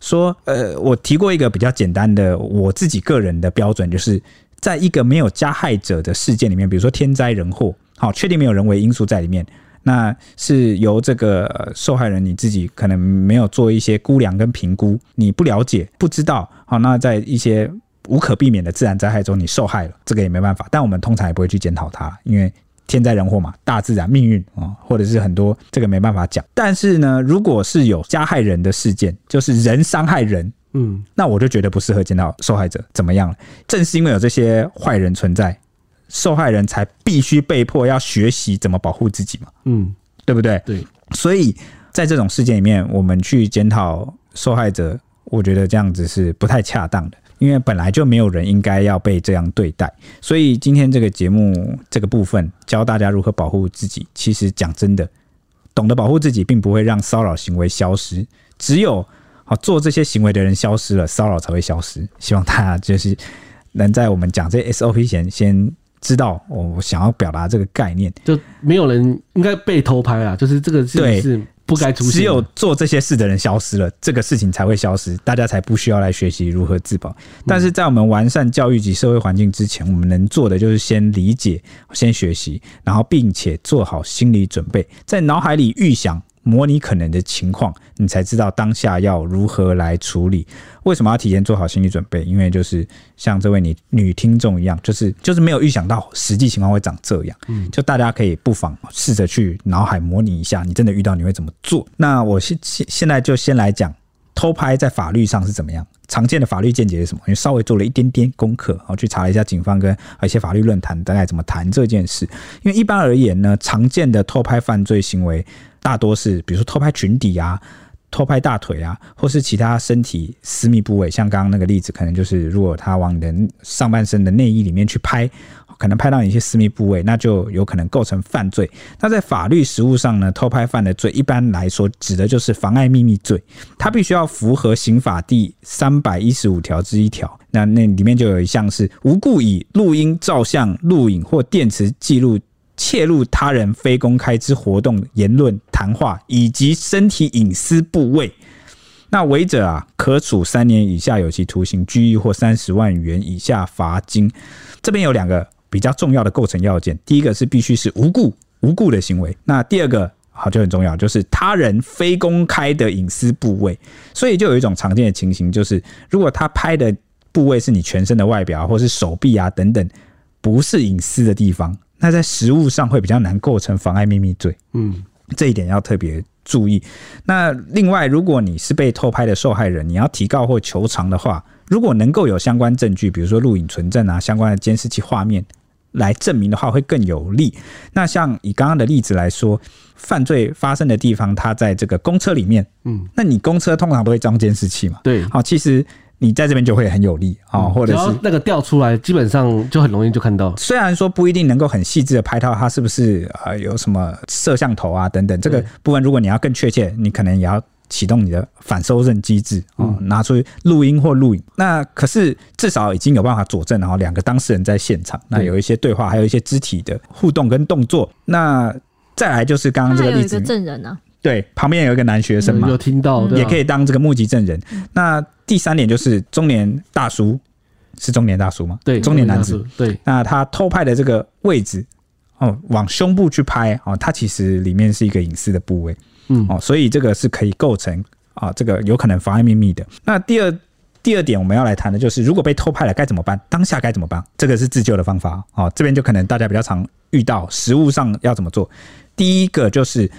说，呃，我提过一个比较简单的我自己个人的标准，就是在一个没有加害者的事件里面，比如说天灾人祸，好，确定没有人为因素在里面，那是由这个受害人你自己可能没有做一些估量跟评估，你不了解不知道，好，那在一些无可避免的自然灾害中你受害了，这个也没办法，但我们通常也不会去检讨它，因为。天灾人祸嘛，大自然命运啊，或者是很多这个没办法讲。但是呢，如果是有加害人的事件，就是人伤害人，嗯，那我就觉得不适合检讨受害者怎么样了。正是因为有这些坏人存在，受害人才必须被迫要学习怎么保护自己嘛，嗯，对不对？对。所以在这种事件里面，我们去检讨受害者，我觉得这样子是不太恰当的。因为本来就没有人应该要被这样对待，所以今天这个节目这个部分教大家如何保护自己。其实讲真的，懂得保护自己，并不会让骚扰行为消失。只有好做这些行为的人消失了，骚扰才会消失。希望大家就是能在我们讲这 SOP 前，先知道我想要表达这个概念。就没有人应该被偷拍啊，就是这个是。不该出现。只有做这些事的人消失了，这个事情才会消失，大家才不需要来学习如何自保。但是在我们完善教育及社会环境之前，我们能做的就是先理解、先学习，然后并且做好心理准备，在脑海里预想。模拟可能的情况，你才知道当下要如何来处理。为什么要提前做好心理准备？因为就是像这位女女听众一样，就是就是没有预想到实际情况会长这样。嗯，就大家可以不妨试着去脑海模拟一下，你真的遇到你会怎么做？那我现现现在就先来讲偷拍在法律上是怎么样。常见的法律见解是什么？因为稍微做了一点点功课，我去查了一下警方跟一些法律论坛大概怎么谈这件事。因为一般而言呢，常见的偷拍犯罪行为大多是，比如说偷拍裙底啊、偷拍大腿啊，或是其他身体私密部位。像刚刚那个例子，可能就是如果他往你的上半身的内衣里面去拍。可能拍到你一些私密部位，那就有可能构成犯罪。那在法律实务上呢，偷拍犯的罪一般来说指的就是妨碍秘密罪，它必须要符合刑法第三百一十五条之一条。那那里面就有一项是无故以录音、照相、录影或电磁记录窃录他人非公开之活动、言论、谈话以及身体隐私部位。那违者啊，可处三年以下有期徒刑、拘役或三十万元以下罚金。这边有两个。比较重要的构成要件，第一个是必须是无故无故的行为，那第二个好就很重要，就是他人非公开的隐私部位。所以就有一种常见的情形，就是如果他拍的部位是你全身的外表，或是手臂啊等等，不是隐私的地方，那在实物上会比较难构成妨碍秘密罪。嗯，这一点要特别注意。那另外，如果你是被偷拍的受害人，你要提告或求偿的话，如果能够有相关证据，比如说录影存证啊，相关的监视器画面。来证明的话会更有利。那像以刚刚的例子来说，犯罪发生的地方，它在这个公车里面，嗯，那你公车通常都会装监视器嘛？对，好，其实你在这边就会很有利啊，或者是那个调出来，基本上就很容易就看到。虽然说不一定能够很细致的拍到它是不是啊有什么摄像头啊等等，这个部分如果你要更确切，你可能也要。启动你的反搜证机制啊，拿出录音或录影。那可是至少已经有办法佐证，然后两个当事人在现场，那有一些对话，还有一些肢体的互动跟动作。那再来就是刚刚这个例子，有一个证人呢，对，旁边有一个男学生嘛，有听到，也可以当这个目击证人。那第三点就是中年大叔，是中年大叔吗？对，中年男子。对，那他偷拍的这个位置哦，往胸部去拍哦，他其实里面是一个隐私的部位。嗯哦，所以这个是可以构成啊，这个有可能妨碍秘密的。那第二第二点我们要来谈的就是，如果被偷拍了该怎么办？当下该怎么办？这个是自救的方法啊。这边就可能大家比较常遇到，实务上要怎么做？第一个就是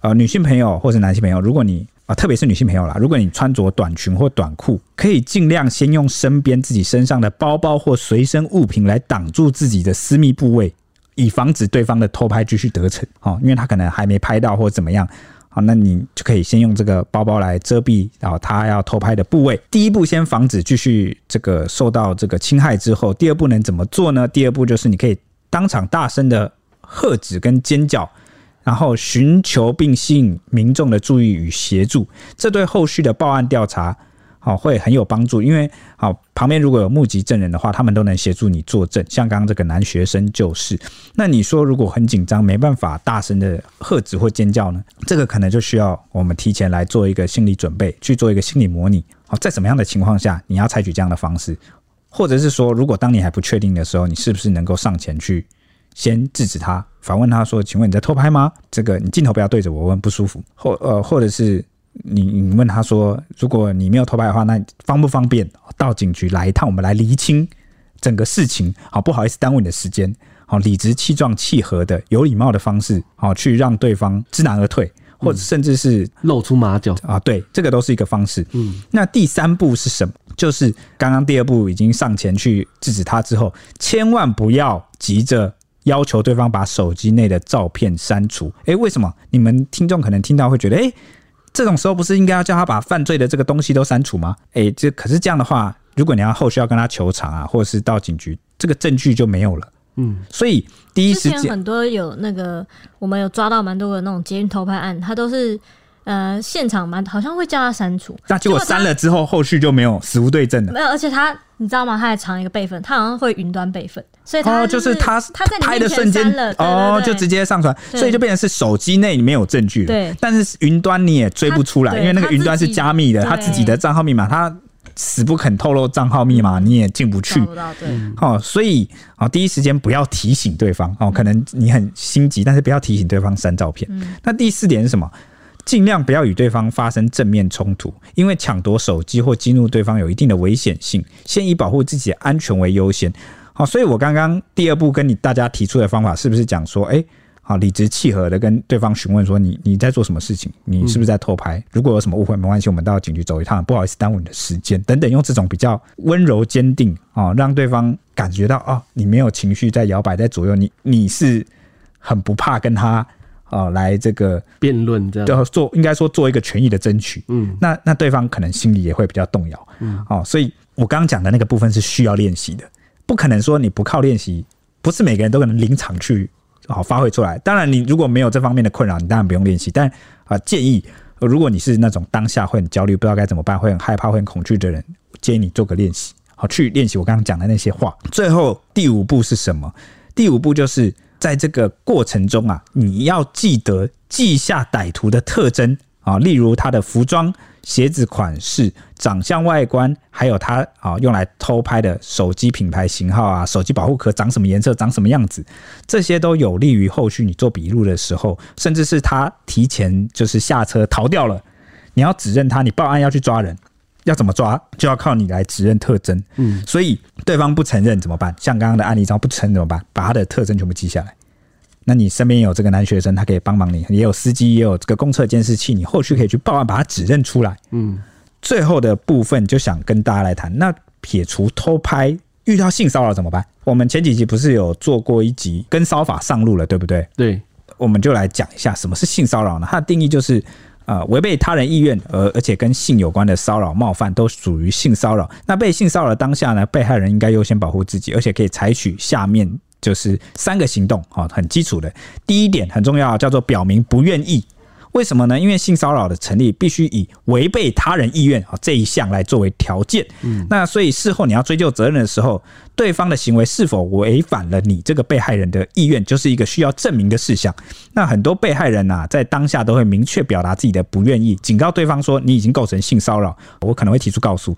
呃，女性朋友或者男性朋友，如果你啊，特别是女性朋友啦，如果你穿着短裙或短裤，可以尽量先用身边自己身上的包包或随身物品来挡住自己的私密部位，以防止对方的偷拍继续得逞啊，因为他可能还没拍到或怎么样。好，那你就可以先用这个包包来遮蔽，然后他要偷拍的部位。第一步，先防止继续这个受到这个侵害之后，第二步能怎么做呢？第二步就是你可以当场大声的喝止跟尖叫，然后寻求并吸引民众的注意与协助，这对后续的报案调查。好，会很有帮助，因为好旁边如果有目击证人的话，他们都能协助你作证。像刚刚这个男学生就是，那你说如果很紧张，没办法大声的喝止或尖叫呢？这个可能就需要我们提前来做一个心理准备，去做一个心理模拟。好，在什么样的情况下你要采取这样的方式，或者是说，如果当你还不确定的时候，你是不是能够上前去先制止他，反问他说：“请问你在偷拍吗？”这个你镜头不要对着我问，不舒服。或呃，或者是。你你问他说，如果你没有偷拍的话，那方不方便到警局来一趟，我们来厘清整个事情？好，不好意思耽误你的时间。好，理直气壮、契合的、有礼貌的方式，好，去让对方知难而退，或者甚至是露出马脚啊。对，这个都是一个方式。嗯，那第三步是什么？就是刚刚第二步已经上前去制止他之后，千万不要急着要求对方把手机内的照片删除。诶，为什么？你们听众可能听到会觉得，诶。这种时候不是应该要叫他把犯罪的这个东西都删除吗？哎，这可是这样的话，如果你要后续要跟他求偿啊，或者是到警局，这个证据就没有了。嗯，所以第一时间很多有那个，我们有抓到蛮多的那种捷运偷拍案，他都是呃现场蛮好像会叫他删除，那结果删了之后，后续就没有死无对证了。没有，而且他你知道吗？他还藏一个备份，他好像会云端备份。所以他、哦、就是他他在拍的瞬间哦，就直接上传，所以就变成是手机内没有证据了。对，但是云端你也追不出来，因为那个云端是加密的，他自己的账号密码他。死不肯透露账号密码，你也进不去。对，哦，所以啊，第一时间不要提醒对方哦，可能你很心急，但是不要提醒对方删照片。嗯、那第四点是什么？尽量不要与对方发生正面冲突，因为抢夺手机或激怒对方有一定的危险性，先以保护自己的安全为优先。好，所以我刚刚第二步跟你大家提出的方法，是不是讲说，哎、欸？好，理直气和的跟对方询问说你：“你你在做什么事情？你是不是在偷拍？如果有什么误会，没关系，我们到警局走一趟，不好意思耽误你的时间等等，用这种比较温柔坚定啊，让对方感觉到哦，你没有情绪在摇摆在左右，你你是很不怕跟他啊来这个辩论，这样就做应该说做一个权益的争取。嗯，那那对方可能心里也会比较动摇。嗯，哦，所以我刚刚讲的那个部分是需要练习的，不可能说你不靠练习，不是每个人都可能临场去。好，发挥出来。当然，你如果没有这方面的困扰，你当然不用练习。但啊，建议如果你是那种当下会很焦虑、不知道该怎么办、会很害怕、会很恐惧的人，建议你做个练习。好，去练习我刚刚讲的那些话。最后第五步是什么？第五步就是在这个过程中啊，你要记得记下歹徒的特征啊，例如他的服装。鞋子款式、长相、外观，还有他啊用来偷拍的手机品牌型号啊，手机保护壳长什么颜色、长什么样子，这些都有利于后续你做笔录的时候，甚至是他提前就是下车逃掉了，你要指认他，你报案要去抓人，要怎么抓，就要靠你来指认特征。嗯，所以对方不承认怎么办？像刚刚的案例中不承认怎么办？把他的特征全部记下来。那你身边有这个男学生，他可以帮忙你，也有司机，也有这个公厕监视器，你后续可以去报案，把他指认出来。嗯，最后的部分就想跟大家来谈，那撇除偷拍，遇到性骚扰怎么办？我们前几集不是有做过一集跟骚法上路了，对不对？对，我们就来讲一下什么是性骚扰呢？它的定义就是，呃，违背他人意愿而而且跟性有关的骚扰冒犯都属于性骚扰。那被性骚扰的当下呢，被害人应该优先保护自己，而且可以采取下面。就是三个行动，啊，很基础的。第一点很重要，叫做表明不愿意。为什么呢？因为性骚扰的成立必须以违背他人意愿啊这一项来作为条件。嗯，那所以事后你要追究责任的时候，对方的行为是否违反了你这个被害人的意愿，就是一个需要证明的事项。那很多被害人呐，在当下都会明确表达自己的不愿意，警告对方说你已经构成性骚扰，我可能会提出告诉。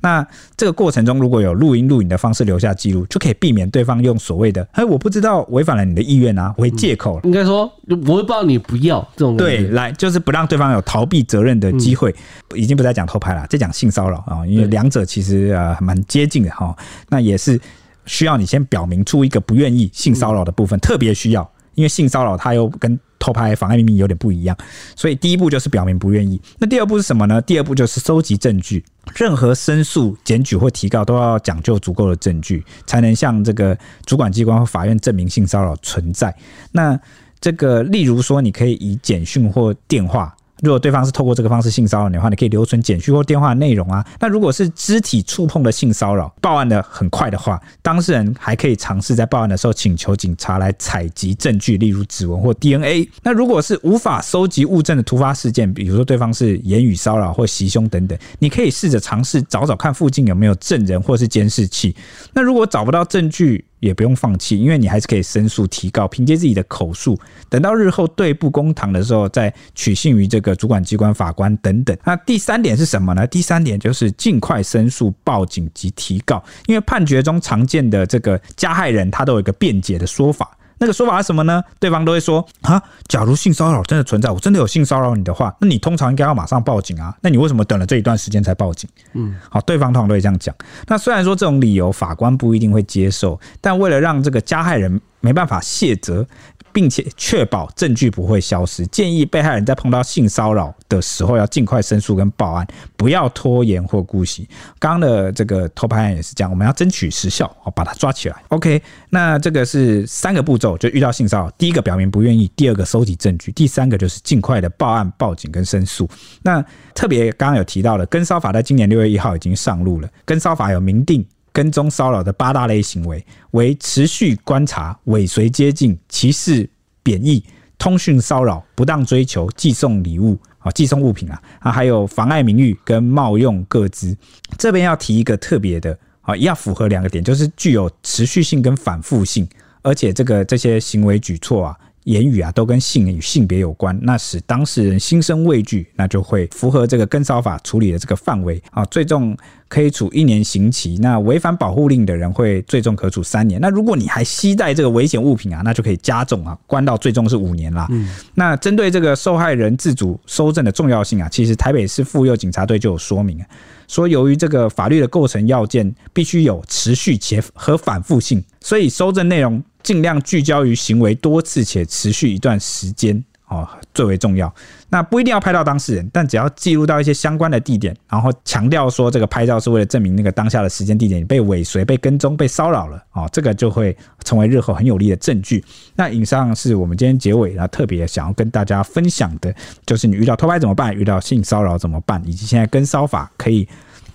那这个过程中，如果有录音录影的方式留下记录，就可以避免对方用所谓的“哎，我不知道违反了你的意愿啊”为借口。应该说，我会不知道你不要这种对，来就是不让对方有逃避责任的机会。已经不再讲偷拍了，再讲性骚扰啊，因为两者其实呃蛮接近的哈。那也是需要你先表明出一个不愿意性骚扰的部分，特别需要，因为性骚扰它又跟。偷拍妨碍秘密有点不一样，所以第一步就是表明不愿意。那第二步是什么呢？第二步就是收集证据。任何申诉、检举或提告都要讲究足够的证据，才能向这个主管机关或法院证明性骚扰存在。那这个，例如说，你可以以简讯或电话。如果对方是透过这个方式性骚扰你的话，你可以留存简讯或电话内容啊。那如果是肢体触碰的性骚扰，报案的很快的话，当事人还可以尝试在报案的时候请求警察来采集证据，例如指纹或 DNA。那如果是无法收集物证的突发事件，比如说对方是言语骚扰或袭胸等等，你可以试着尝试找找看附近有没有证人或是监视器。那如果找不到证据，也不用放弃，因为你还是可以申诉提告，凭借自己的口述，等到日后对簿公堂的时候，再取信于这个主管机关、法官等等。那第三点是什么呢？第三点就是尽快申诉、报警及提告，因为判决中常见的这个加害人，他都有一个辩解的说法。那个说法是什么呢？对方都会说啊，假如性骚扰真的存在，我真的有性骚扰你的话，那你通常应该要马上报警啊。那你为什么等了这一段时间才报警？嗯，好，对方通常都会这样讲。那虽然说这种理由法官不一定会接受，但为了让这个加害人没办法卸责。并且确保证据不会消失，建议被害人在碰到性骚扰的时候要尽快申诉跟报案，不要拖延或姑息。刚刚的这个偷拍案也是这样，我们要争取时效，好把他抓起来。OK，那这个是三个步骤，就遇到性骚扰，第一个表明不愿意，第二个收集证据，第三个就是尽快的报案、报警跟申诉。那特别刚刚有提到了，跟骚法在今年六月一号已经上路了，跟骚法有明定。跟踪骚扰的八大类行为为持续观察、尾随接近、歧视、贬义、通讯骚扰、不当追求、寄送礼物啊、寄送物品啊，啊，还有妨碍名誉跟冒用个资。这边要提一个特别的啊，要符合两个点，就是具有持续性跟反复性，而且这个这些行为举措啊。言语啊，都跟性与性别有关，那使当事人心生畏惧，那就会符合这个跟骚法处理的这个范围啊，最重可以处一年刑期。那违反保护令的人会最重可处三年。那如果你还携带这个危险物品啊，那就可以加重啊，关到最重是五年啦。嗯，那针对这个受害人自主搜证的重要性啊，其实台北市妇幼警察队就有说明啊，说由于这个法律的构成要件必须有持续且和反复性，所以搜证内容。尽量聚焦于行为多次且持续一段时间哦，最为重要。那不一定要拍到当事人，但只要记录到一些相关的地点，然后强调说这个拍照是为了证明那个当下的时间地点被尾随、被跟踪、被骚扰了哦，这个就会成为日后很有力的证据。那以上是我们今天结尾啊，特别想要跟大家分享的，就是你遇到偷拍怎么办？遇到性骚扰怎么办？以及现在跟骚法可以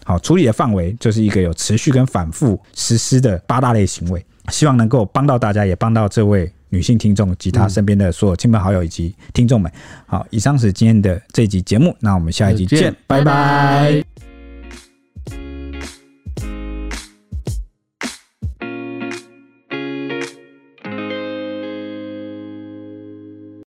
好处理的范围，就是一个有持续跟反复实施的八大类行为。希望能够帮到大家，也帮到这位女性听众及她身边的所有亲朋好友以及听众们。好，以上是今天的这一集节目，那我们下一集见，拜拜。